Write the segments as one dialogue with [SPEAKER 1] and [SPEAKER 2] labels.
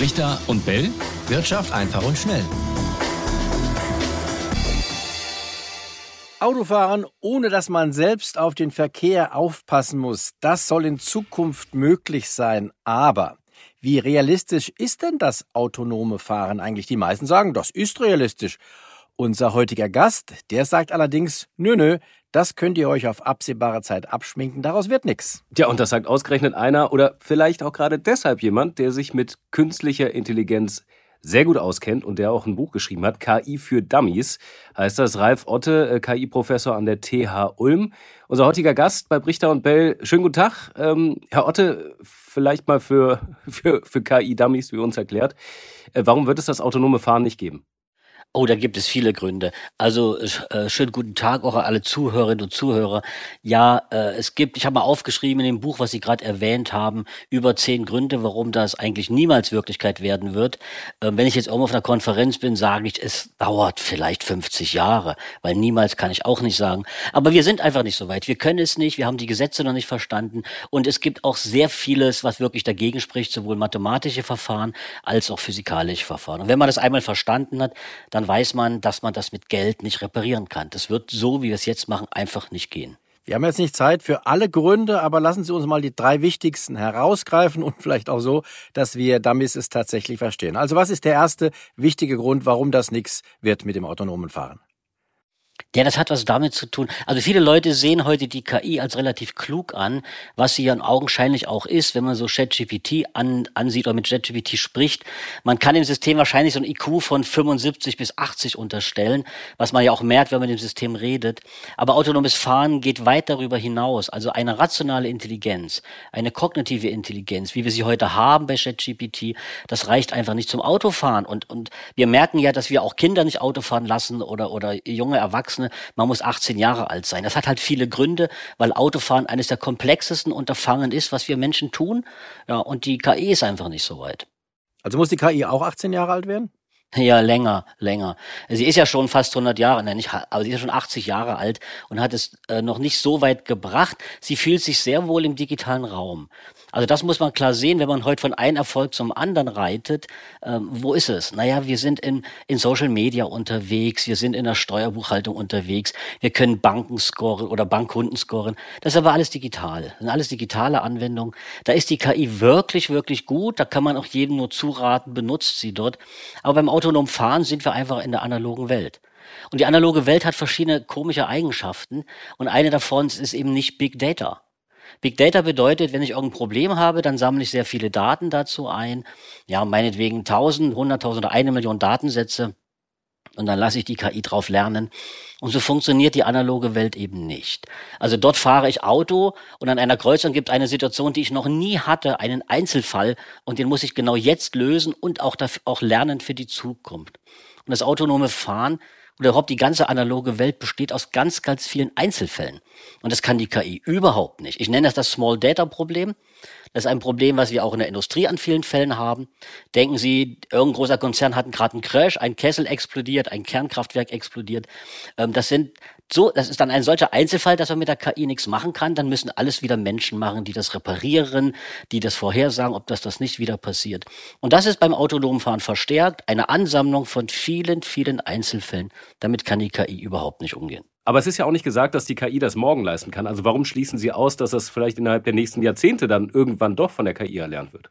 [SPEAKER 1] Richter und Bell.
[SPEAKER 2] Wirtschaft einfach und schnell.
[SPEAKER 3] Autofahren, ohne dass man selbst auf den Verkehr aufpassen muss, das soll in Zukunft möglich sein. Aber wie realistisch ist denn das autonome Fahren eigentlich? Die meisten sagen, das ist realistisch. Unser heutiger Gast, der sagt allerdings, nö, nö, das könnt ihr euch auf absehbare Zeit abschminken, daraus wird nichts.
[SPEAKER 4] Ja, und das sagt ausgerechnet einer oder vielleicht auch gerade deshalb jemand, der sich mit künstlicher Intelligenz sehr gut auskennt und der auch ein Buch geschrieben hat, KI für Dummies, heißt das. Ralf Otte, äh, KI-Professor an der TH Ulm. Unser heutiger Gast bei Brichter und Bell. Schönen guten Tag. Ähm, Herr Otte, vielleicht mal für, für, für KI-Dummies, wie uns erklärt. Äh, warum wird es das autonome Fahren nicht geben?
[SPEAKER 5] Oh, da gibt es viele Gründe. Also äh, schönen guten Tag auch an alle Zuhörerinnen und Zuhörer. Ja, äh, es gibt, ich habe mal aufgeschrieben in dem Buch, was Sie gerade erwähnt haben, über zehn Gründe, warum das eigentlich niemals Wirklichkeit werden wird. Äh, wenn ich jetzt auch auf einer Konferenz bin, sage ich, es dauert vielleicht 50 Jahre, weil niemals kann ich auch nicht sagen. Aber wir sind einfach nicht so weit. Wir können es nicht, wir haben die Gesetze noch nicht verstanden und es gibt auch sehr vieles, was wirklich dagegen spricht, sowohl mathematische Verfahren als auch physikalische Verfahren. Und wenn man das einmal verstanden hat, dann dann weiß man, dass man das mit Geld nicht reparieren kann. Das wird so, wie wir es jetzt machen, einfach nicht gehen.
[SPEAKER 3] Wir haben jetzt nicht Zeit für alle Gründe, aber lassen Sie uns mal die drei wichtigsten herausgreifen und vielleicht auch so, dass wir Dummies es tatsächlich verstehen. Also was ist der erste wichtige Grund, warum das nichts wird mit dem autonomen Fahren?
[SPEAKER 5] Ja, das hat was damit zu tun. Also viele Leute sehen heute die KI als relativ klug an, was sie ja augenscheinlich auch ist, wenn man so ChatGPT an, ansieht oder mit ChatGPT spricht. Man kann dem System wahrscheinlich so ein IQ von 75 bis 80 unterstellen, was man ja auch merkt, wenn man mit dem System redet. Aber autonomes Fahren geht weit darüber hinaus. Also eine rationale Intelligenz, eine kognitive Intelligenz, wie wir sie heute haben bei ChatGPT, das reicht einfach nicht zum Autofahren. Und, und wir merken ja, dass wir auch Kinder nicht Autofahren lassen oder, oder junge Erwachsene Erwachsene, man muss 18 Jahre alt sein. Das hat halt viele Gründe, weil Autofahren eines der komplexesten Unterfangen ist, was wir Menschen tun. Ja, und die KI ist einfach nicht so weit.
[SPEAKER 3] Also muss die KI auch 18 Jahre alt werden?
[SPEAKER 5] Ja, länger, länger. Sie ist ja schon fast 100 Jahre, nein, nicht, aber sie ist ja schon 80 Jahre alt und hat es äh, noch nicht so weit gebracht. Sie fühlt sich sehr wohl im digitalen Raum. Also das muss man klar sehen, wenn man heute von einem Erfolg zum anderen reitet. Ähm, wo ist es? Naja, wir sind in, in Social Media unterwegs, wir sind in der Steuerbuchhaltung unterwegs, wir können Banken scoren oder Bankkunden scoren. Das ist aber alles digital. Das sind alles digitale Anwendungen. Da ist die KI wirklich, wirklich gut. Da kann man auch jedem nur zuraten, benutzt sie dort. Aber beim autonomen Fahren sind wir einfach in der analogen Welt. Und die analoge Welt hat verschiedene komische Eigenschaften. Und eine davon ist eben nicht Big Data. Big Data bedeutet, wenn ich irgendein Problem habe, dann sammle ich sehr viele Daten dazu ein. Ja, meinetwegen 1000, 100.000 oder eine Million Datensätze. Und dann lasse ich die KI drauf lernen. Und so funktioniert die analoge Welt eben nicht. Also dort fahre ich Auto und an einer Kreuzung gibt eine Situation, die ich noch nie hatte, einen Einzelfall. Und den muss ich genau jetzt lösen und auch, dafür, auch lernen für die Zukunft. Und das autonome Fahren oder überhaupt die ganze analoge Welt besteht aus ganz, ganz vielen Einzelfällen. Und das kann die KI überhaupt nicht. Ich nenne das das Small Data Problem. Das ist ein Problem, was wir auch in der Industrie an vielen Fällen haben. Denken Sie, irgendein großer Konzern hat gerade einen Crash, ein Kessel explodiert, ein Kernkraftwerk explodiert. Ähm, das sind so, das ist dann ein solcher Einzelfall, dass man mit der KI nichts machen kann. Dann müssen alles wieder Menschen machen, die das reparieren, die das vorhersagen, ob das das nicht wieder passiert. Und das ist beim autonomen Fahren verstärkt eine Ansammlung von vielen, vielen Einzelfällen. Damit kann die KI überhaupt nicht umgehen.
[SPEAKER 4] Aber es ist ja auch nicht gesagt, dass die KI das morgen leisten kann. Also warum schließen Sie aus, dass das vielleicht innerhalb der nächsten Jahrzehnte dann irgendwann doch von der KI erlernt wird?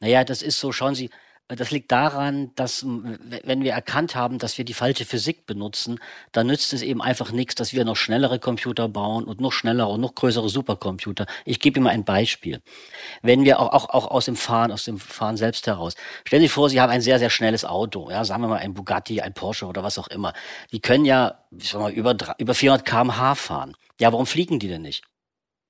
[SPEAKER 5] Naja, das ist so, schauen Sie, das liegt daran, dass wenn wir erkannt haben, dass wir die falsche Physik benutzen, dann nützt es eben einfach nichts, dass wir noch schnellere Computer bauen und noch schnellere und noch größere Supercomputer. Ich gebe Ihnen mal ein Beispiel. Wenn wir auch, auch, auch aus dem Fahren, aus dem Fahren selbst heraus. Stellen Sie vor, Sie haben ein sehr, sehr schnelles Auto. Ja, sagen wir mal ein Bugatti, ein Porsche oder was auch immer. Die können ja, ich sag mal, über, über 400 kmh fahren. Ja, warum fliegen die denn nicht?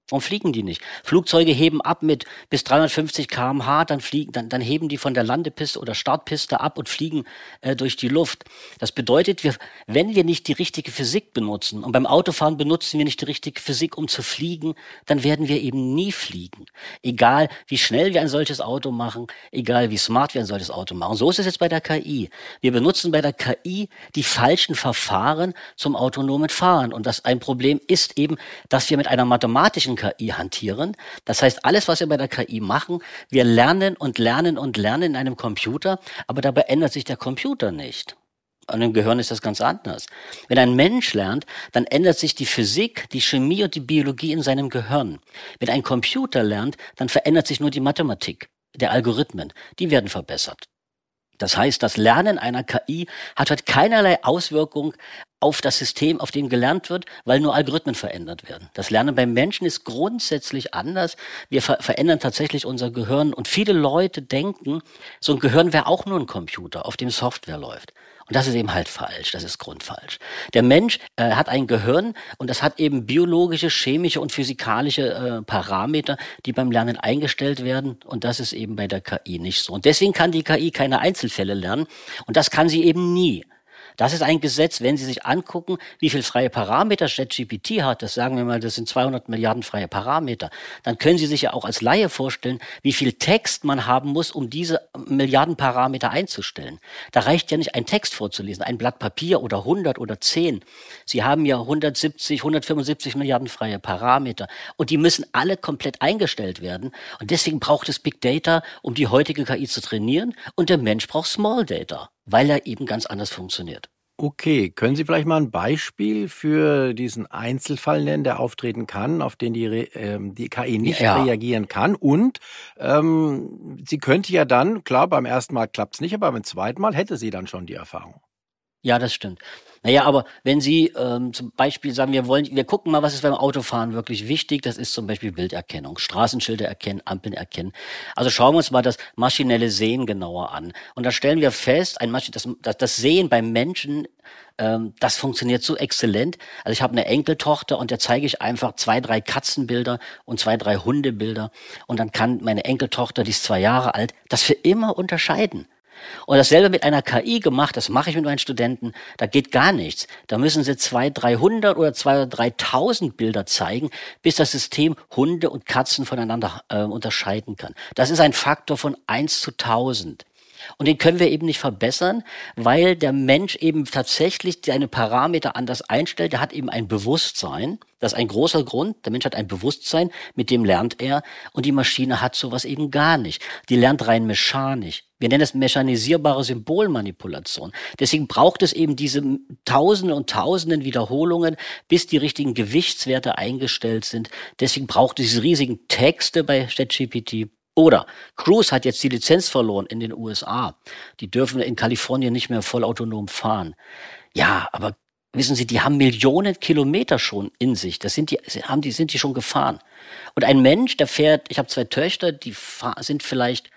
[SPEAKER 5] Warum fliegen die nicht? Flugzeuge heben ab mit bis 350 kmh, dann fliegen, dann, dann heben die von der Landepiste oder Startpiste ab und fliegen äh, durch die Luft. Das bedeutet, wir, wenn wir nicht die richtige Physik benutzen und beim Autofahren benutzen wir nicht die richtige Physik, um zu fliegen, dann werden wir eben nie fliegen. Egal, wie schnell wir ein solches Auto machen, egal, wie smart wir ein solches Auto machen. So ist es jetzt bei der KI. Wir benutzen bei der KI die falschen Verfahren zum autonomen Fahren. Und das ein Problem ist eben, dass wir mit einer mathematischen menschlichen KI hantieren. Das heißt, alles, was wir bei der KI machen, wir lernen und lernen und lernen in einem Computer, aber dabei ändert sich der Computer nicht. Und im Gehirn ist das ganz anders. Wenn ein Mensch lernt, dann ändert sich die Physik, die Chemie und die Biologie in seinem Gehirn. Wenn ein Computer lernt, dann verändert sich nur die Mathematik, der Algorithmen. Die werden verbessert. Das heißt, das Lernen einer KI hat halt keinerlei Auswirkung auf das System, auf dem gelernt wird, weil nur Algorithmen verändert werden. Das Lernen beim Menschen ist grundsätzlich anders. Wir ver verändern tatsächlich unser Gehirn und viele Leute denken, so ein Gehirn wäre auch nur ein Computer, auf dem Software läuft. Und das ist eben halt falsch, das ist grundfalsch. Der Mensch äh, hat ein Gehirn und das hat eben biologische, chemische und physikalische äh, Parameter, die beim Lernen eingestellt werden und das ist eben bei der KI nicht so. Und deswegen kann die KI keine Einzelfälle lernen und das kann sie eben nie. Das ist ein Gesetz, wenn Sie sich angucken, wie viel freie Parameter ChatGPT hat, das sagen wir mal, das sind 200 Milliarden freie Parameter, dann können Sie sich ja auch als Laie vorstellen, wie viel Text man haben muss, um diese Milliarden Parameter einzustellen. Da reicht ja nicht ein Text vorzulesen, ein Blatt Papier oder 100 oder 10. Sie haben ja 170, 175 Milliarden freie Parameter und die müssen alle komplett eingestellt werden und deswegen braucht es Big Data, um die heutige KI zu trainieren und der Mensch braucht Small Data weil er eben ganz anders funktioniert.
[SPEAKER 3] Okay, können Sie vielleicht mal ein Beispiel für diesen Einzelfall nennen, der auftreten kann, auf den die, ähm, die KI nicht ja. reagieren kann? Und ähm, sie könnte ja dann, klar, beim ersten Mal klappt es nicht, aber beim zweiten Mal hätte sie dann schon die Erfahrung.
[SPEAKER 5] Ja, das stimmt. Naja, aber wenn Sie ähm, zum Beispiel sagen, wir wollen, wir gucken mal, was ist beim Autofahren wirklich wichtig, das ist zum Beispiel Bilderkennung, Straßenschilder erkennen, Ampeln erkennen. Also schauen wir uns mal das maschinelle Sehen genauer an. Und da stellen wir fest, ein Masch das, das, das Sehen beim Menschen ähm, das funktioniert so exzellent. Also ich habe eine Enkeltochter und der zeige ich einfach zwei, drei Katzenbilder und zwei, drei Hundebilder und dann kann meine Enkeltochter, die ist zwei Jahre alt, das für immer unterscheiden. Und dasselbe mit einer KI gemacht, das mache ich mit meinen Studenten, da geht gar nichts. Da müssen sie zwei, dreihundert oder zwei oder dreitausend Bilder zeigen, bis das System Hunde und Katzen voneinander äh, unterscheiden kann. Das ist ein Faktor von eins zu tausend. Und den können wir eben nicht verbessern, weil der Mensch eben tatsächlich seine Parameter anders einstellt. Der hat eben ein Bewusstsein. Das ist ein großer Grund. Der Mensch hat ein Bewusstsein, mit dem lernt er. Und die Maschine hat sowas eben gar nicht. Die lernt rein mechanisch. Wir nennen das mechanisierbare Symbolmanipulation. Deswegen braucht es eben diese Tausende und Tausenden Wiederholungen, bis die richtigen Gewichtswerte eingestellt sind. Deswegen braucht es diese riesigen Texte bei ChatGPT. Oder Cruise hat jetzt die Lizenz verloren in den USA. Die dürfen in Kalifornien nicht mehr vollautonom fahren. Ja, aber wissen Sie, die haben Millionen Kilometer schon in sich. Das sind die, haben die, sind die schon gefahren. Und ein Mensch, der fährt, ich habe zwei Töchter, die sind vielleicht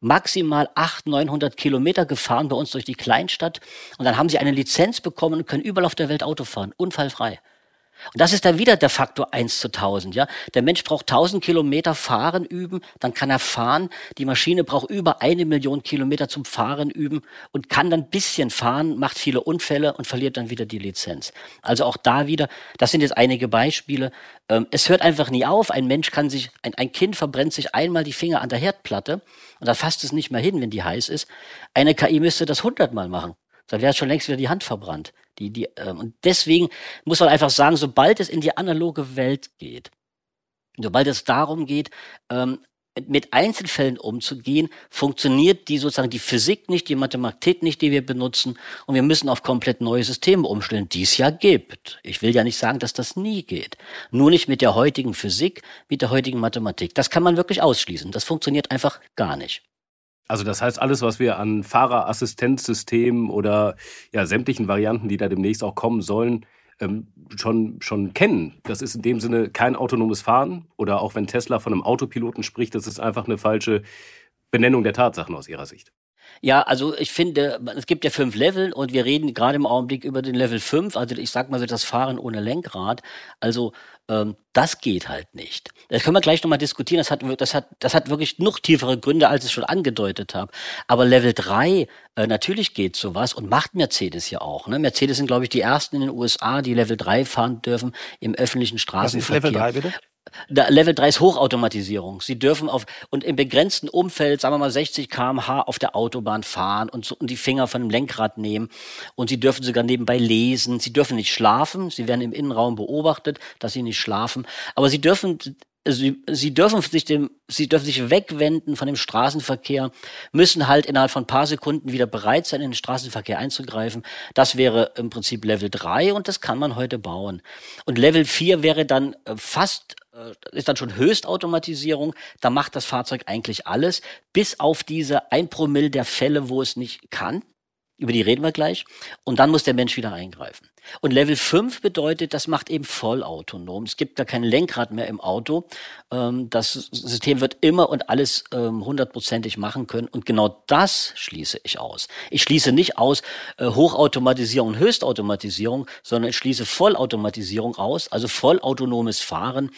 [SPEAKER 5] maximal 800, 900 Kilometer gefahren bei uns durch die Kleinstadt. Und dann haben sie eine Lizenz bekommen und können überall auf der Welt Auto fahren, unfallfrei. Und das ist dann wieder der Faktor eins zu tausend. Ja? Der Mensch braucht tausend Kilometer Fahren üben, dann kann er fahren. Die Maschine braucht über eine Million Kilometer zum Fahren üben und kann dann bisschen fahren, macht viele Unfälle und verliert dann wieder die Lizenz. Also auch da wieder, das sind jetzt einige Beispiele. Ähm, es hört einfach nie auf. Ein Mensch kann sich, ein, ein Kind verbrennt sich einmal die Finger an der Herdplatte und dann fasst es nicht mehr hin, wenn die heiß ist. Eine KI müsste das hundertmal machen. Dann wäre schon längst wieder die Hand verbrannt. Die, die, ähm, und deswegen muss man einfach sagen, sobald es in die analoge Welt geht, sobald es darum geht, ähm, mit Einzelfällen umzugehen, funktioniert die sozusagen die Physik nicht, die Mathematik nicht, die wir benutzen. Und wir müssen auf komplett neue Systeme umstellen, die es ja gibt. Ich will ja nicht sagen, dass das nie geht. Nur nicht mit der heutigen Physik, mit der heutigen Mathematik. Das kann man wirklich ausschließen. Das funktioniert einfach gar nicht.
[SPEAKER 4] Also das heißt, alles, was wir an Fahrerassistenzsystemen oder ja, sämtlichen Varianten, die da demnächst auch kommen sollen, ähm, schon, schon kennen. Das ist in dem Sinne kein autonomes Fahren oder auch wenn Tesla von einem Autopiloten spricht, das ist einfach eine falsche Benennung der Tatsachen aus Ihrer Sicht.
[SPEAKER 5] Ja, also ich finde, es gibt ja fünf Level und wir reden gerade im Augenblick über den Level fünf. also ich sag mal so das Fahren ohne Lenkrad. Also ähm, das geht halt nicht. Das können wir gleich nochmal diskutieren. Das hat, das, hat, das hat wirklich noch tiefere Gründe, als ich schon angedeutet habe. Aber Level 3, äh, natürlich geht sowas und macht Mercedes ja auch. Ne? Mercedes sind, glaube ich, die ersten in den USA, die Level 3 fahren dürfen im öffentlichen Straßenverkehr. Was ist Level 3 bitte? Level 3 ist Hochautomatisierung. Sie dürfen auf und im begrenzten Umfeld, sagen wir mal 60 km/h auf der Autobahn fahren und, so, und die Finger von dem Lenkrad nehmen. Und sie dürfen sogar nebenbei lesen. Sie dürfen nicht schlafen. Sie werden im Innenraum beobachtet, dass sie nicht schlafen. Aber sie dürfen Sie, sie dürfen sich dem, sie dürfen sich wegwenden von dem Straßenverkehr, müssen halt innerhalb von ein paar Sekunden wieder bereit sein, in den Straßenverkehr einzugreifen. Das wäre im Prinzip Level 3 und das kann man heute bauen. Und Level 4 wäre dann äh, fast äh, ist dann schon Höchstautomatisierung. Da macht das Fahrzeug eigentlich alles, bis auf diese ein Promille der Fälle, wo es nicht kann. Über die reden wir gleich. Und dann muss der Mensch wieder eingreifen. Und Level 5 bedeutet, das macht eben vollautonom. Es gibt da kein Lenkrad mehr im Auto. Ähm, das System wird immer und alles ähm, hundertprozentig machen können. Und genau das schließe ich aus. Ich schließe nicht aus äh, Hochautomatisierung und Höchstautomatisierung, sondern ich schließe Vollautomatisierung aus, also vollautonomes Fahren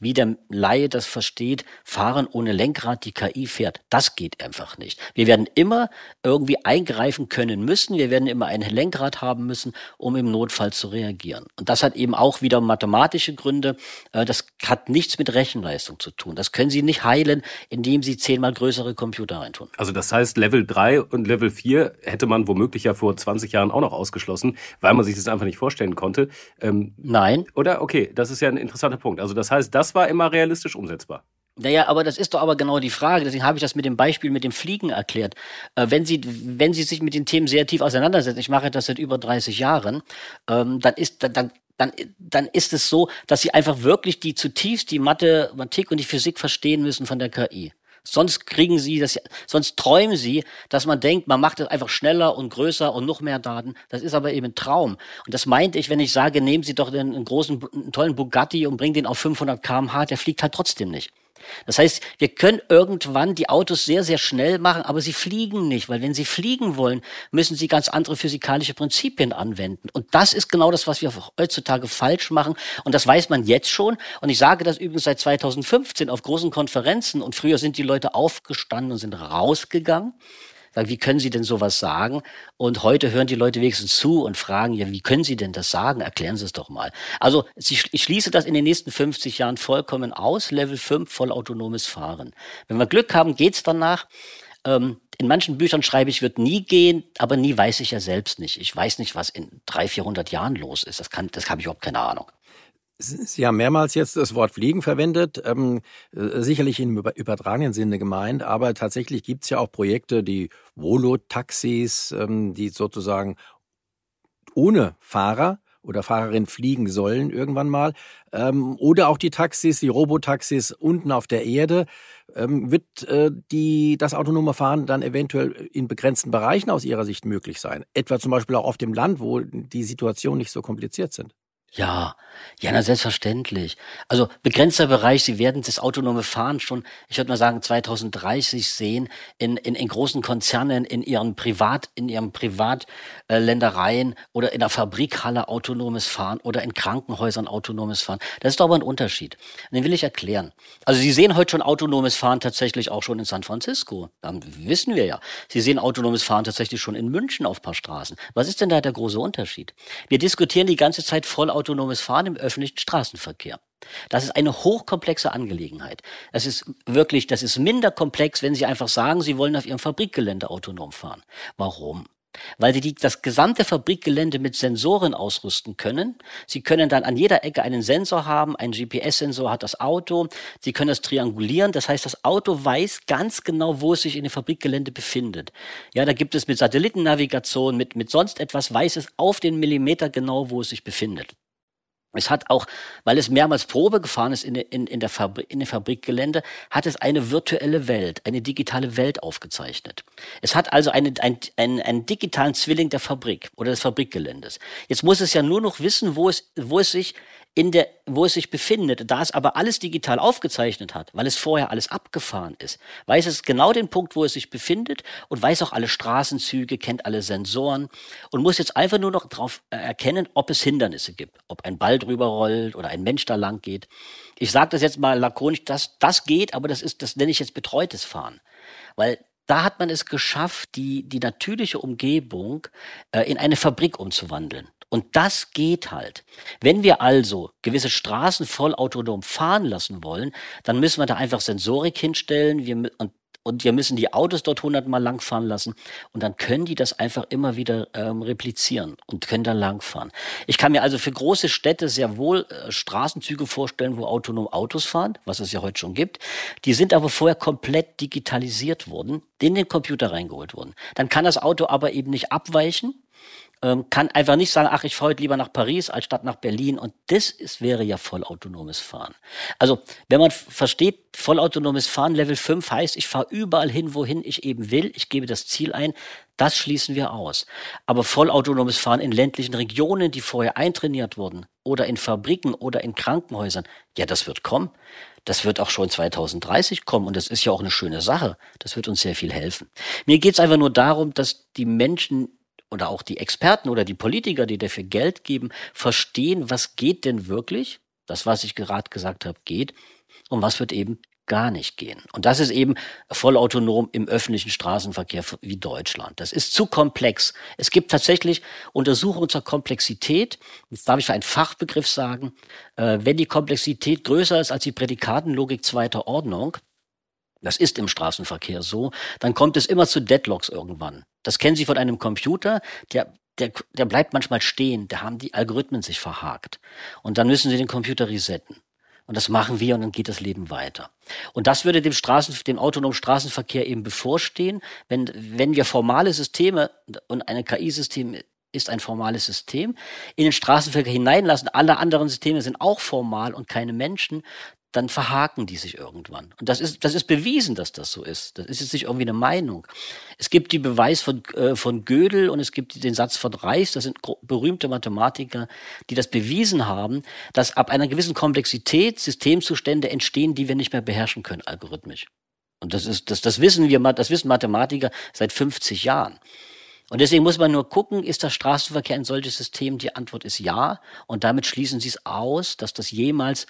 [SPEAKER 5] wie der Laie das versteht, fahren ohne Lenkrad, die KI fährt. Das geht einfach nicht. Wir werden immer irgendwie eingreifen können müssen. Wir werden immer ein Lenkrad haben müssen, um im Notfall zu reagieren. Und das hat eben auch wieder mathematische Gründe. Äh, das hat nichts mit Rechenleistung zu tun. Das können Sie nicht heilen, indem Sie zehnmal größere Computer reintun.
[SPEAKER 4] Also das heißt, Level 3 und Level 4 hätte man womöglich ja vor 20 Jahren auch noch ausgeschlossen, weil man sich das einfach nicht vorstellen konnte.
[SPEAKER 5] Ähm, Nein.
[SPEAKER 4] Oder? Okay, das ist ja ein interessanter Punkt. Also das heißt, das das war immer realistisch umsetzbar.
[SPEAKER 5] Naja, aber das ist doch aber genau die Frage. Deswegen habe ich das mit dem Beispiel mit dem Fliegen erklärt. Äh, wenn Sie, wenn Sie sich mit den Themen sehr tief auseinandersetzen, ich mache das seit über 30 Jahren, ähm, dann ist, dann, dann, dann ist es so, dass Sie einfach wirklich die zutiefst die Mathematik und die Physik verstehen müssen von der KI. Sonst kriegen sie das, sonst träumen sie, dass man denkt, man macht es einfach schneller und größer und noch mehr Daten. Das ist aber eben ein Traum. Und das meinte ich, wenn ich sage, nehmen Sie doch einen, großen, einen tollen Bugatti und bringen den auf 500 kmh, der fliegt halt trotzdem nicht. Das heißt, wir können irgendwann die Autos sehr, sehr schnell machen, aber sie fliegen nicht, weil wenn sie fliegen wollen, müssen sie ganz andere physikalische Prinzipien anwenden. Und das ist genau das, was wir heutzutage falsch machen. Und das weiß man jetzt schon. Und ich sage das übrigens seit 2015 auf großen Konferenzen. Und früher sind die Leute aufgestanden und sind rausgegangen. Sagen, wie können Sie denn sowas sagen? Und heute hören die Leute wenigstens zu und fragen, ja, wie können Sie denn das sagen? Erklären Sie es doch mal. Also ich schließe das in den nächsten 50 Jahren vollkommen aus. Level 5, vollautonomes Fahren. Wenn wir Glück haben, geht's danach. Ähm, in manchen Büchern schreibe ich, wird nie gehen, aber nie weiß ich ja selbst nicht. Ich weiß nicht, was in 300, 400 Jahren los ist. Das kann, das habe ich überhaupt keine Ahnung.
[SPEAKER 3] Sie haben mehrmals jetzt das Wort Fliegen verwendet, ähm, äh, sicherlich im übertragenen Sinne gemeint, aber tatsächlich gibt es ja auch Projekte, die Volo-Taxis, ähm, die sozusagen ohne Fahrer oder Fahrerin fliegen sollen irgendwann mal. Ähm, oder auch die Taxis, die Robotaxis unten auf der Erde. Ähm, wird äh, die, das autonome Fahren dann eventuell in begrenzten Bereichen aus Ihrer Sicht möglich sein? Etwa zum Beispiel auch auf dem Land, wo die Situationen nicht so kompliziert sind?
[SPEAKER 5] Ja, ja, na selbstverständlich. Also begrenzter Bereich, Sie werden das autonome Fahren schon, ich würde mal sagen, 2030 sehen in, in, in großen Konzernen, in ihren Privat, in ihren Privatländereien oder in der Fabrikhalle autonomes Fahren oder in Krankenhäusern autonomes Fahren. Das ist aber ein Unterschied. Den will ich erklären. Also Sie sehen heute schon autonomes Fahren tatsächlich auch schon in San Francisco. Dann wissen wir ja. Sie sehen autonomes Fahren tatsächlich schon in München auf paar Straßen. Was ist denn da der große Unterschied? Wir diskutieren die ganze Zeit voll autonomes Fahren im öffentlichen Straßenverkehr. Das ist eine hochkomplexe Angelegenheit. Das ist wirklich, das ist minder komplex, wenn Sie einfach sagen, Sie wollen auf Ihrem Fabrikgelände autonom fahren. Warum? weil sie die, das gesamte Fabrikgelände mit Sensoren ausrüsten können. Sie können dann an jeder Ecke einen Sensor haben, ein GPS-Sensor hat das Auto. Sie können das triangulieren, das heißt, das Auto weiß ganz genau, wo es sich in dem Fabrikgelände befindet. Ja, da gibt es mit Satellitennavigation, mit, mit sonst etwas, weiß es auf den Millimeter genau, wo es sich befindet. Es hat auch, weil es mehrmals Probe gefahren ist in, in, in, der Fabrik, in dem Fabrikgelände, hat es eine virtuelle Welt, eine digitale Welt aufgezeichnet. Es hat also eine, ein, einen, einen digitalen Zwilling der Fabrik oder des Fabrikgeländes. Jetzt muss es ja nur noch wissen, wo es, wo es sich in der, wo es sich befindet, da es aber alles digital aufgezeichnet hat, weil es vorher alles abgefahren ist, weiß es genau den Punkt, wo es sich befindet und weiß auch alle Straßenzüge, kennt alle Sensoren und muss jetzt einfach nur noch darauf äh, erkennen, ob es Hindernisse gibt, ob ein Ball drüber rollt oder ein Mensch da lang geht. Ich sage das jetzt mal lakonisch, dass das geht, aber das ist, das nenne ich jetzt betreutes Fahren, weil da hat man es geschafft, die, die natürliche Umgebung äh, in eine Fabrik umzuwandeln. Und das geht halt. Wenn wir also gewisse Straßen vollautonom fahren lassen wollen, dann müssen wir da einfach Sensorik hinstellen wir, und und wir müssen die Autos dort hundertmal langfahren lassen und dann können die das einfach immer wieder ähm, replizieren und können da langfahren. Ich kann mir also für große Städte sehr wohl äh, Straßenzüge vorstellen, wo autonom Autos fahren, was es ja heute schon gibt. Die sind aber vorher komplett digitalisiert worden, in den Computer reingeholt worden. Dann kann das Auto aber eben nicht abweichen, ähm, kann einfach nicht sagen, ach, ich fahre heute lieber nach Paris als statt nach Berlin. Und das ist, wäre ja vollautonomes Fahren. Also, wenn man versteht, vollautonomes Fahren Level 5 heißt, ich fahre überall hin, wohin ich eben will, ich gebe das Ziel ein, das schließen wir aus. Aber vollautonomes Fahren in ländlichen Regionen, die vorher eintrainiert wurden, oder in Fabriken oder in Krankenhäusern, ja, das wird kommen. Das wird auch schon 2030 kommen und das ist ja auch eine schöne Sache. Das wird uns sehr viel helfen. Mir geht es einfach nur darum, dass die Menschen oder auch die Experten oder die Politiker, die dafür Geld geben, verstehen, was geht denn wirklich, das, was ich gerade gesagt habe, geht und was wird eben gar nicht gehen. Und das ist eben vollautonom im öffentlichen Straßenverkehr wie Deutschland. Das ist zu komplex. Es gibt tatsächlich Untersuchungen zur Komplexität. Jetzt darf ich für einen Fachbegriff sagen, äh, wenn die Komplexität größer ist als die Prädikatenlogik zweiter Ordnung, das ist im Straßenverkehr so, dann kommt es immer zu Deadlocks irgendwann. Das kennen Sie von einem Computer, der der, der bleibt manchmal stehen, da haben die Algorithmen sich verhakt. Und dann müssen sie den Computer resetten. Und das machen wir und dann geht das Leben weiter. Und das würde dem Straßen, dem autonomen Straßenverkehr eben bevorstehen, wenn, wenn wir formale Systeme und ein KI-System ist ein formales System, in den Straßenverkehr hineinlassen, alle anderen Systeme sind auch formal und keine Menschen, dann verhaken die sich irgendwann. Und das ist, das ist bewiesen, dass das so ist. Das ist jetzt nicht irgendwie eine Meinung. Es gibt die Beweis von, äh, von Gödel und es gibt den Satz von Reis, das sind berühmte Mathematiker, die das bewiesen haben, dass ab einer gewissen Komplexität Systemzustände entstehen, die wir nicht mehr beherrschen können, algorithmisch. Und das ist, das, das wissen wir, das wissen Mathematiker seit 50 Jahren. Und deswegen muss man nur gucken, ist der Straßenverkehr ein solches System? Die Antwort ist ja. Und damit schließen sie es aus, dass das jemals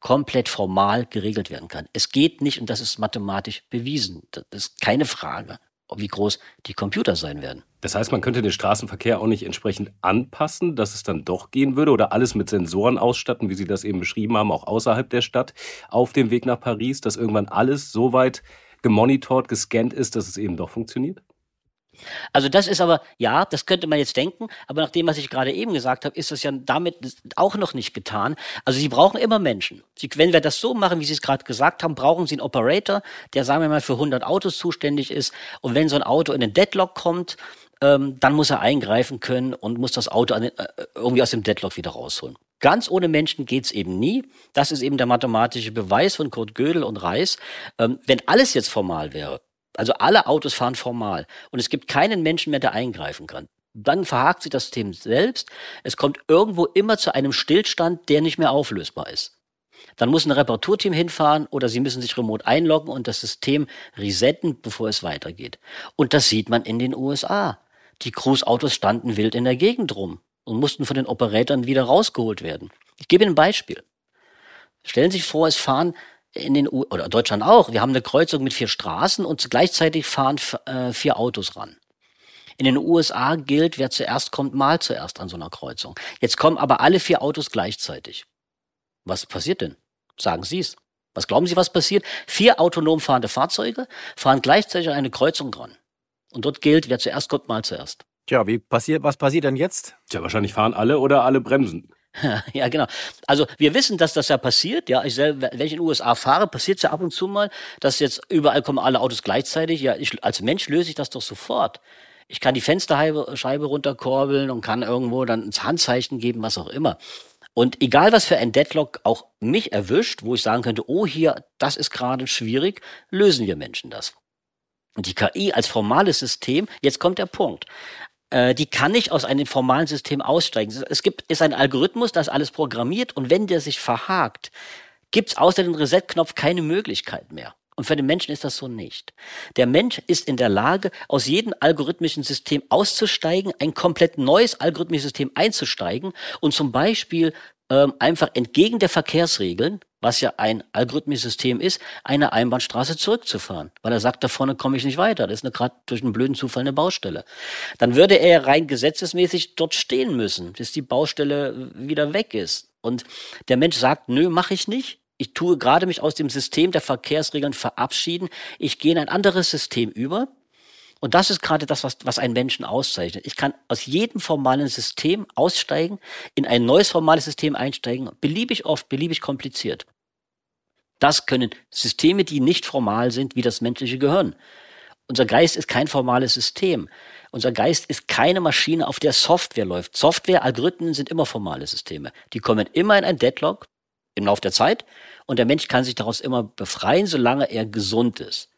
[SPEAKER 5] komplett formal geregelt werden kann. Es geht nicht und das ist mathematisch bewiesen. Das ist keine Frage, wie groß die Computer sein werden.
[SPEAKER 4] Das heißt, man könnte den Straßenverkehr auch nicht entsprechend anpassen, dass es dann doch gehen würde oder alles mit Sensoren ausstatten, wie Sie das eben beschrieben haben, auch außerhalb der Stadt, auf dem Weg nach Paris, dass irgendwann alles so weit gemonitort, gescannt ist, dass es eben doch funktioniert?
[SPEAKER 5] Also das ist aber, ja, das könnte man jetzt denken, aber nach dem, was ich gerade eben gesagt habe, ist das ja damit auch noch nicht getan. Also Sie brauchen immer Menschen. Sie, wenn wir das so machen, wie Sie es gerade gesagt haben, brauchen Sie einen Operator, der, sagen wir mal, für 100 Autos zuständig ist. Und wenn so ein Auto in den Deadlock kommt, ähm, dann muss er eingreifen können und muss das Auto den, äh, irgendwie aus dem Deadlock wieder rausholen. Ganz ohne Menschen geht's eben nie. Das ist eben der mathematische Beweis von Kurt Gödel und Reis. Ähm, wenn alles jetzt formal wäre, also alle Autos fahren formal und es gibt keinen Menschen mehr, der eingreifen kann. Dann verhakt sich das System selbst. Es kommt irgendwo immer zu einem Stillstand, der nicht mehr auflösbar ist. Dann muss ein Reparaturteam hinfahren oder Sie müssen sich remote einloggen und das System resetten, bevor es weitergeht. Und das sieht man in den USA. Die Cruise-Autos standen wild in der Gegend rum und mussten von den Operatoren wieder rausgeholt werden. Ich gebe Ihnen ein Beispiel. Stellen Sie sich vor, es fahren in den U oder Deutschland auch. Wir haben eine Kreuzung mit vier Straßen und gleichzeitig fahren äh, vier Autos ran. In den USA gilt, wer zuerst kommt, mal zuerst an so einer Kreuzung. Jetzt kommen aber alle vier Autos gleichzeitig. Was passiert denn? Sagen Sie es. Was glauben Sie, was passiert? Vier autonom fahrende Fahrzeuge fahren gleichzeitig an eine Kreuzung ran. Und dort gilt, wer zuerst kommt, mal zuerst.
[SPEAKER 3] Tja, wie passiert, was passiert denn jetzt?
[SPEAKER 4] Tja, wahrscheinlich fahren alle oder alle bremsen.
[SPEAKER 5] Ja, genau. Also wir wissen, dass das ja passiert. Ja, ich selber, wenn ich in den USA fahre, passiert es ja ab und zu mal, dass jetzt überall kommen alle Autos gleichzeitig. Ja, ich, als Mensch löse ich das doch sofort. Ich kann die Fensterscheibe runterkurbeln und kann irgendwo dann ins Handzeichen geben, was auch immer. Und egal, was für ein Deadlock auch mich erwischt, wo ich sagen könnte, oh hier, das ist gerade schwierig, lösen wir Menschen das. Und die KI als formales System, jetzt kommt der Punkt die kann nicht aus einem formalen System aussteigen. Es gibt, ist ein Algorithmus, das alles programmiert und wenn der sich verhakt, gibt es außer dem Reset-Knopf keine Möglichkeit mehr. Und für den Menschen ist das so nicht. Der Mensch ist in der Lage, aus jedem algorithmischen System auszusteigen, ein komplett neues algorithmisches System einzusteigen und zum Beispiel ähm, einfach entgegen der Verkehrsregeln, was ja ein algorithmisches System ist, eine Einbahnstraße zurückzufahren. Weil er sagt, da vorne komme ich nicht weiter. Das ist gerade durch einen blöden Zufall eine Baustelle. Dann würde er rein gesetzesmäßig dort stehen müssen, bis die Baustelle wieder weg ist. Und der Mensch sagt, nö, mache ich nicht. Ich tue gerade mich aus dem System der Verkehrsregeln verabschieden. Ich gehe in ein anderes System über. Und das ist gerade das, was, was einen Menschen auszeichnet. Ich kann aus jedem formalen System aussteigen, in ein neues formales System einsteigen, beliebig oft, beliebig kompliziert. Das können Systeme, die nicht formal sind, wie das menschliche Gehirn. Unser Geist ist kein formales System. Unser Geist ist keine Maschine, auf der Software läuft. Software, Algorithmen sind immer formale Systeme. Die kommen immer in ein Deadlock im Laufe der Zeit und der Mensch kann sich daraus immer befreien, solange er gesund ist.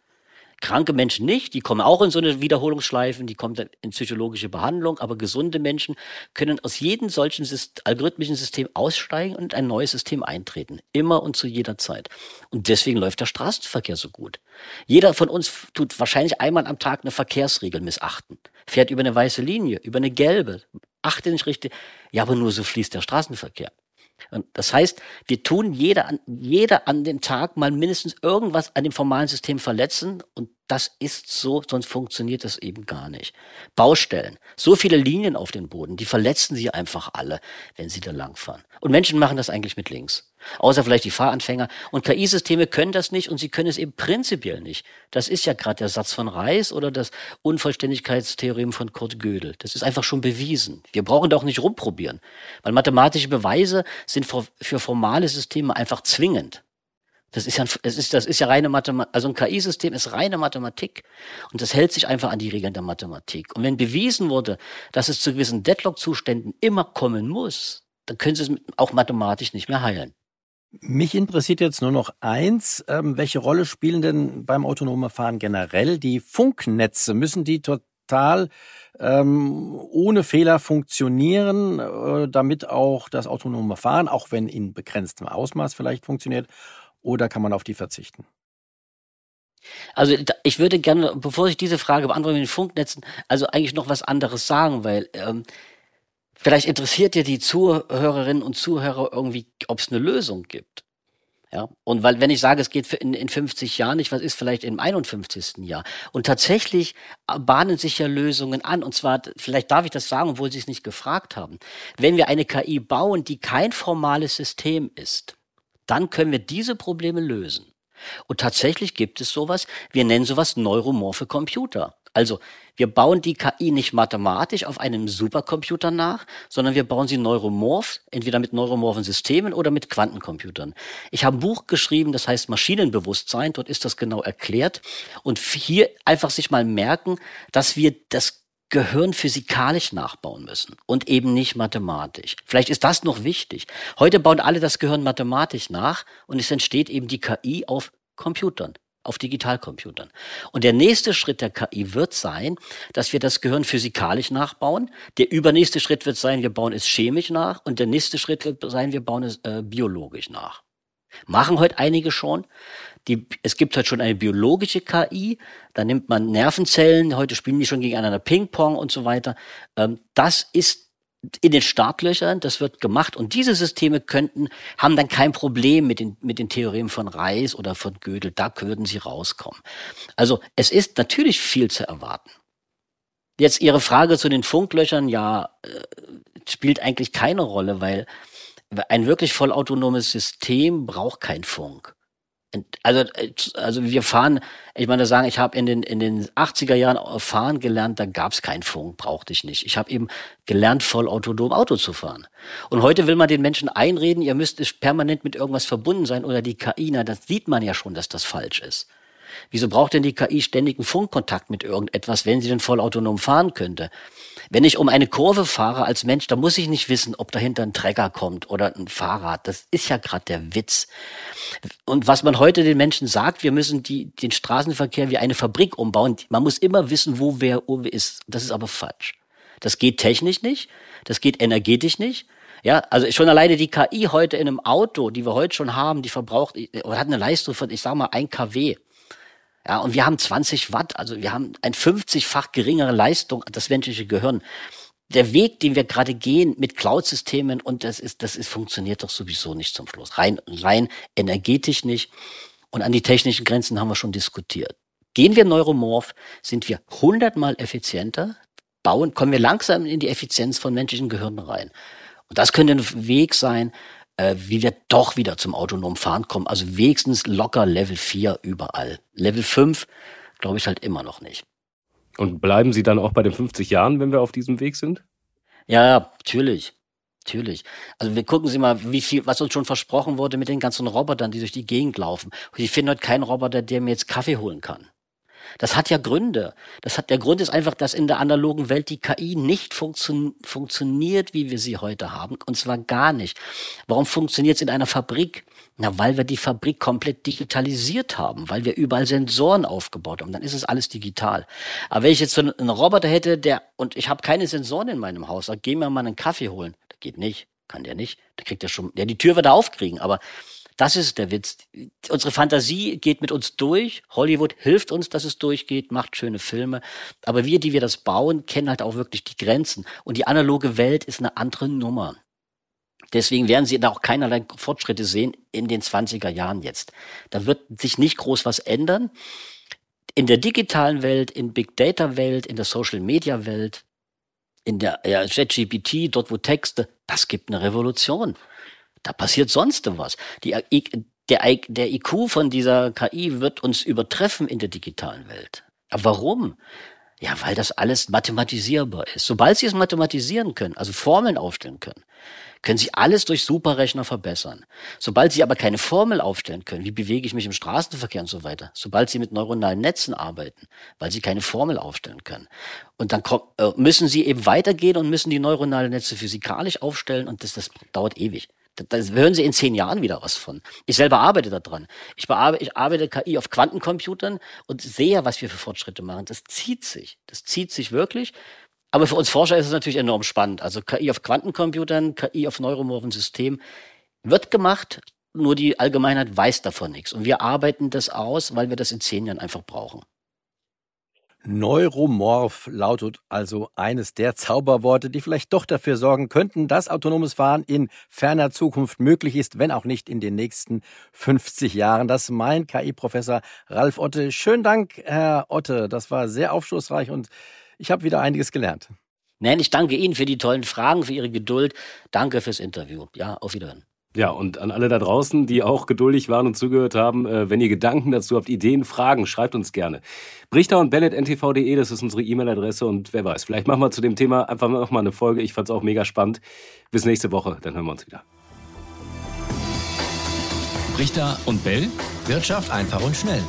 [SPEAKER 5] Kranke Menschen nicht, die kommen auch in so eine Wiederholungsschleifen, die kommen dann in psychologische Behandlung, aber gesunde Menschen können aus jedem solchen Syst algorithmischen System aussteigen und ein neues System eintreten. Immer und zu jeder Zeit. Und deswegen läuft der Straßenverkehr so gut. Jeder von uns tut wahrscheinlich einmal am Tag eine Verkehrsregel missachten. Fährt über eine weiße Linie, über eine gelbe, achte nicht richtig. Ja, aber nur so fließt der Straßenverkehr. Und das heißt, wir tun jeder an, jeder an dem Tag mal mindestens irgendwas an dem formalen System verletzen und das ist so, sonst funktioniert das eben gar nicht. Baustellen. So viele Linien auf dem Boden, die verletzen sie einfach alle, wenn sie da langfahren. Und Menschen machen das eigentlich mit links. Außer vielleicht die Fahranfänger. Und KI-Systeme können das nicht und sie können es eben prinzipiell nicht. Das ist ja gerade der Satz von Reis oder das Unvollständigkeitstheorem von Kurt Gödel. Das ist einfach schon bewiesen. Wir brauchen da auch nicht rumprobieren. Weil mathematische Beweise sind für formale Systeme einfach zwingend. Das ist ja, es ist, das ist ja reine Mathematik. Also ein KI-System ist reine Mathematik. Und das hält sich einfach an die Regeln der Mathematik. Und wenn bewiesen wurde, dass es zu gewissen Deadlock-Zuständen immer kommen muss, dann können Sie es auch mathematisch nicht mehr heilen.
[SPEAKER 3] Mich interessiert jetzt nur noch eins. Ähm, welche Rolle spielen denn beim autonomen Fahren generell die Funknetze? Müssen die total ähm, ohne Fehler funktionieren, äh, damit auch das autonome Fahren, auch wenn in begrenztem Ausmaß vielleicht funktioniert, oder kann man auf die verzichten?
[SPEAKER 5] Also ich würde gerne, bevor ich diese Frage beantworte mit den Funknetzen, also eigentlich noch was anderes sagen, weil ähm, vielleicht interessiert ja die Zuhörerinnen und Zuhörer irgendwie, ob es eine Lösung gibt. Ja, und weil, wenn ich sage, es geht in, in 50 Jahren nicht, was ist vielleicht im 51. Jahr? Und tatsächlich äh, bahnen sich ja Lösungen an. Und zwar, vielleicht darf ich das sagen, obwohl Sie es nicht gefragt haben. Wenn wir eine KI bauen, die kein formales System ist, dann können wir diese Probleme lösen. Und tatsächlich gibt es sowas, wir nennen sowas neuromorphe Computer. Also wir bauen die KI nicht mathematisch auf einem Supercomputer nach, sondern wir bauen sie neuromorph, entweder mit neuromorphen Systemen oder mit Quantencomputern. Ich habe ein Buch geschrieben, das heißt Maschinenbewusstsein, dort ist das genau erklärt. Und hier einfach sich mal merken, dass wir das Gehirn physikalisch nachbauen müssen und eben nicht mathematisch. Vielleicht ist das noch wichtig. Heute bauen alle das Gehirn mathematisch nach und es entsteht eben die KI auf Computern, auf Digitalcomputern. Und der nächste Schritt der KI wird sein, dass wir das Gehirn physikalisch nachbauen. Der übernächste Schritt wird sein, wir bauen es chemisch nach und der nächste Schritt wird sein, wir bauen es äh, biologisch nach. Machen heute einige schon. Die, es gibt heute schon eine biologische KI, da nimmt man Nervenzellen, heute spielen die schon gegeneinander Ping-Pong und so weiter. Ähm, das ist in den Startlöchern, das wird gemacht und diese Systeme könnten, haben dann kein Problem mit den, mit den Theoremen von Reis oder von Gödel, da würden sie rauskommen. Also es ist natürlich viel zu erwarten. Jetzt Ihre Frage zu den Funklöchern, ja, äh, spielt eigentlich keine Rolle, weil ein wirklich vollautonomes System braucht kein Funk. Also, also wir fahren, ich meine sagen, ich habe in den, in den 80er Jahren fahren gelernt, da gab es keinen Funk, brauchte ich nicht. Ich habe eben gelernt, vollautonom Auto zu fahren. Und heute will man den Menschen einreden, ihr müsst permanent mit irgendwas verbunden sein oder die KI, na, das sieht man ja schon, dass das falsch ist. Wieso braucht denn die KI ständigen Funkkontakt mit irgendetwas, wenn sie denn vollautonom fahren könnte? Wenn ich um eine Kurve fahre als Mensch, dann muss ich nicht wissen, ob dahinter ein Trecker kommt oder ein Fahrrad. Das ist ja gerade der Witz. Und was man heute den Menschen sagt, wir müssen die, den Straßenverkehr wie eine Fabrik umbauen. Man muss immer wissen, wo wer ist. Das ist aber falsch. Das geht technisch nicht. Das geht energetisch nicht. Ja, also schon alleine die KI heute in einem Auto, die wir heute schon haben, die verbraucht, oder hat eine Leistung von, ich sag mal, ein kW. Ja, und wir haben 20 Watt, also wir haben ein 50-fach geringere Leistung, das menschliche Gehirn. der Weg, den wir gerade gehen mit Cloud-Systemen und das ist, das ist, funktioniert doch sowieso nicht zum Schluss. Rein, rein energetisch nicht. Und an die technischen Grenzen haben wir schon diskutiert. Gehen wir neuromorph, sind wir hundertmal effizienter, bauen, kommen wir langsam in die Effizienz von menschlichen Gehirnen rein. Und das könnte ein Weg sein, äh, wie wir doch wieder zum autonomen Fahren kommen. Also wenigstens locker Level 4 überall. Level 5 glaube ich halt immer noch nicht.
[SPEAKER 4] Und bleiben Sie dann auch bei den 50 Jahren, wenn wir auf diesem Weg sind?
[SPEAKER 5] Ja, natürlich. Natürlich. Also wir gucken Sie mal, wie viel, was uns schon versprochen wurde mit den ganzen Robotern, die durch die Gegend laufen. ich finde heute keinen Roboter, der mir jetzt Kaffee holen kann. Das hat ja Gründe. Das hat, der Grund ist einfach, dass in der analogen Welt die KI nicht funktio funktioniert, wie wir sie heute haben. Und zwar gar nicht. Warum funktioniert es in einer Fabrik? Na, weil wir die Fabrik komplett digitalisiert haben, weil wir überall Sensoren aufgebaut haben. Dann ist es alles digital. Aber wenn ich jetzt so einen Roboter hätte, der, und ich habe keine Sensoren in meinem Haus, sag, geh mir mal einen Kaffee holen. Das geht nicht. Kann der nicht. Da kriegt er schon, der die Tür wird er aufkriegen. Aber das ist der Witz. Unsere Fantasie geht mit uns durch. Hollywood hilft uns, dass es durchgeht, macht schöne Filme. Aber wir, die wir das bauen, kennen halt auch wirklich die Grenzen. Und die analoge Welt ist eine andere Nummer. Deswegen werden Sie da auch keinerlei Fortschritte sehen in den 20er Jahren jetzt. Da wird sich nicht groß was ändern. In der digitalen Welt, in Big Data Welt, in der Social Media Welt, in der ja, ChatGPT, dort wo Texte, das gibt eine Revolution. Da passiert sonst was. Die, der, der IQ von dieser KI wird uns übertreffen in der digitalen Welt. Warum? Ja, weil das alles mathematisierbar ist. Sobald Sie es mathematisieren können, also Formeln aufstellen können, können Sie alles durch Superrechner verbessern. Sobald Sie aber keine Formel aufstellen können, wie bewege ich mich im Straßenverkehr und so weiter, sobald Sie mit neuronalen Netzen arbeiten, weil Sie keine Formel aufstellen können, und dann kommt, äh, müssen Sie eben weitergehen und müssen die neuronalen Netze physikalisch aufstellen und das, das dauert ewig. Da hören Sie in zehn Jahren wieder was von. Ich selber arbeite daran. Ich, ich arbeite KI auf Quantencomputern und sehe, was wir für Fortschritte machen. Das zieht sich. Das zieht sich wirklich. Aber für uns Forscher ist es natürlich enorm spannend. Also KI auf Quantencomputern, KI auf neuromorphen Systemen wird gemacht, nur die Allgemeinheit weiß davon nichts. Und wir arbeiten das aus, weil wir das in zehn Jahren einfach brauchen.
[SPEAKER 3] Neuromorph lautet also eines der Zauberworte, die vielleicht doch dafür sorgen könnten, dass autonomes Fahren in ferner Zukunft möglich ist, wenn auch nicht in den nächsten 50 Jahren. Das meint KI-Professor Ralf Otte. Schönen Dank, Herr Otte. Das war sehr aufschlussreich und ich habe wieder einiges gelernt.
[SPEAKER 5] Nein, ich danke Ihnen für die tollen Fragen, für Ihre Geduld. Danke fürs Interview. Ja, auf Wiederhören.
[SPEAKER 4] Ja, und an alle da draußen, die auch geduldig waren und zugehört haben, äh, wenn ihr Gedanken dazu habt, Ideen, Fragen, schreibt uns gerne. Brichter und Bellet.ntv.de, das ist unsere E-Mail-Adresse und wer weiß, vielleicht machen wir zu dem Thema einfach noch mal eine Folge. Ich fand es auch mega spannend. Bis nächste Woche, dann hören wir uns wieder.
[SPEAKER 2] Brichter und Bell, Wirtschaft einfach und schnell.